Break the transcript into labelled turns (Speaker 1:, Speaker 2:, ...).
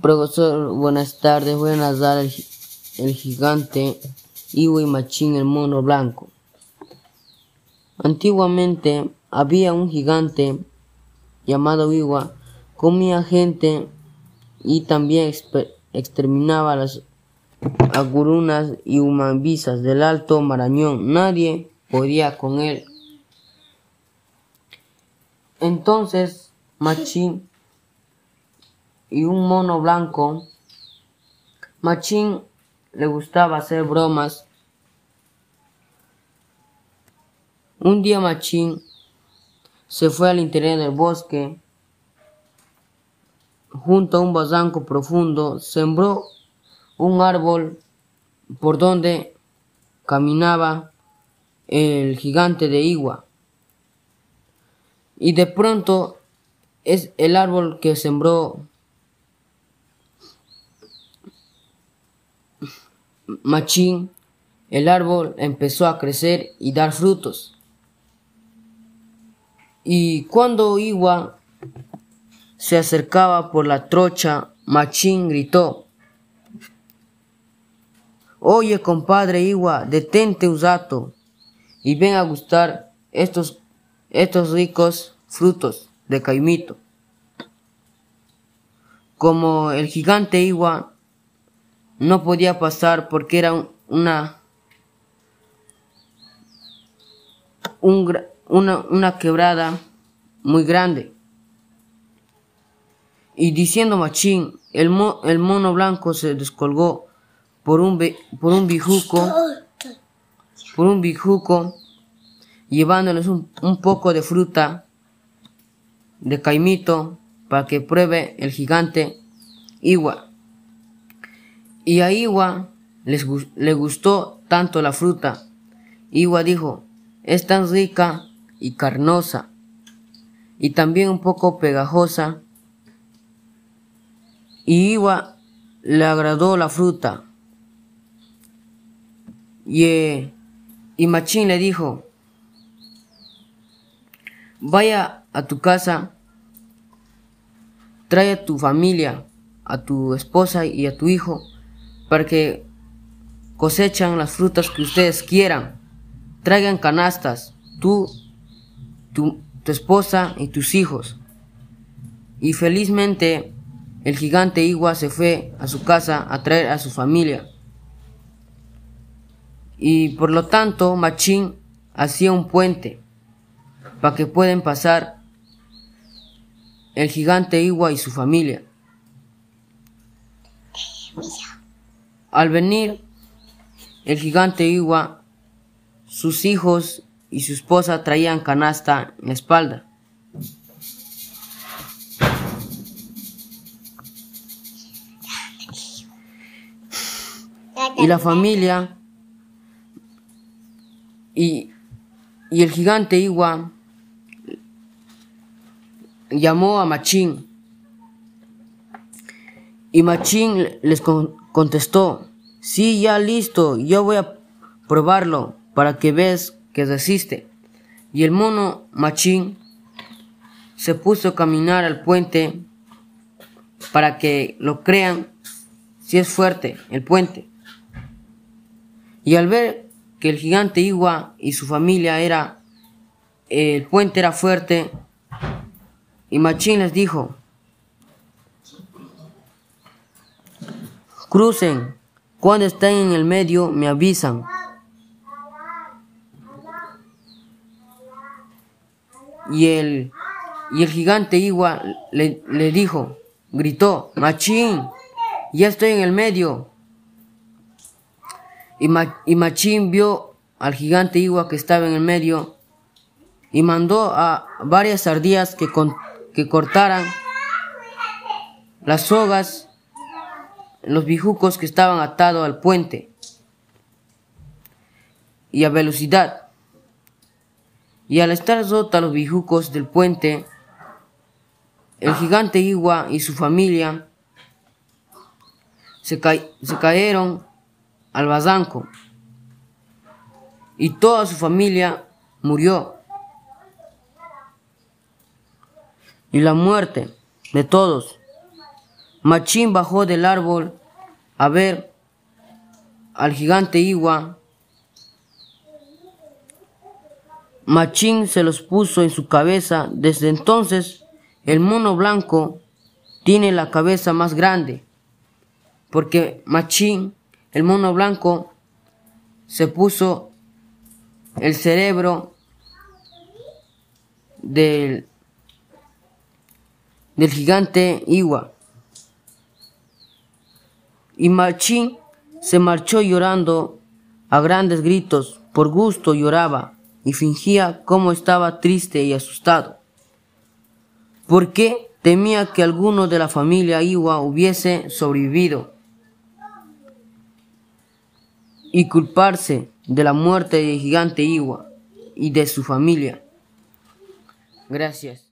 Speaker 1: Profesor, buenas tardes. Voy a narrar el, el gigante Iwa y Machín, el mono blanco. Antiguamente había un gigante llamado Iwa, comía gente y también exterminaba a las agurunas y humambisas del Alto Marañón. Nadie podía con él. Entonces Machín y un mono blanco, Machín le gustaba hacer bromas. Un día Machín se fue al interior del bosque, junto a un barranco profundo, sembró un árbol por donde caminaba el gigante de Igua. Y de pronto es el árbol que sembró Machín, el árbol empezó a crecer y dar frutos. Y cuando Igua se acercaba por la trocha, Machín gritó, Oye, compadre Igua, detente usato y ven a gustar estos, estos ricos frutos de Caimito. Como el gigante Igua no podía pasar porque era una, una, una quebrada muy grande. Y diciendo machín, el, el mono blanco se descolgó por un, por un bijuco, por un bijuco, llevándoles un, un poco de fruta de caimito para que pruebe el gigante Igua. Y a Iwa le gustó tanto la fruta. Iwa dijo, es tan rica y carnosa, y también un poco pegajosa. Y Iwa le agradó la fruta. Y, eh, y Machín le dijo, vaya a tu casa, trae a tu familia, a tu esposa y a tu hijo, para que cosechan las frutas que ustedes quieran. Traigan canastas, tú, tu, esposa y tus hijos. Y felizmente el gigante Igua se fue a su casa a traer a su familia. Y por lo tanto Machín hacía un puente para que puedan pasar el gigante Igua y su familia. Al venir el gigante Iwa, sus hijos y su esposa traían canasta en la espalda. Y la familia y, y el gigante Iwa llamó a Machín. Y Machín les contestó, Sí, ya listo, yo voy a probarlo para que veas que resiste. Y el mono machín se puso a caminar al puente para que lo crean si es fuerte el puente. Y al ver que el gigante Igua y su familia era, el puente era fuerte, y Machín les dijo, crucen, cuando estén en el medio, me avisan. Y el, y el gigante Igua le, le dijo, gritó, Machín, ya estoy en el medio. Y, y Machín vio al gigante Igua que estaba en el medio y mandó a varias ardillas que, que cortaran las sogas los bijucos que estaban atados al puente y a velocidad. Y al estar rotos los bijucos del puente, el gigante Igua y su familia se, se cayeron al barranco y toda su familia murió. Y la muerte de todos Machín bajó del árbol a ver al gigante Iwa. Machín se los puso en su cabeza. Desde entonces, el mono blanco tiene la cabeza más grande. Porque Machín, el mono blanco, se puso el cerebro del, del gigante Iwa. Y Machín se marchó llorando a grandes gritos, por gusto lloraba y fingía como estaba triste y asustado. porque Temía que alguno de la familia Iwa hubiese sobrevivido y culparse de la muerte del gigante Iwa y de su familia. Gracias.